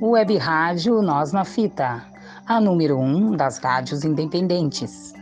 Web Rádio Nós na Fita, a número um das rádios independentes.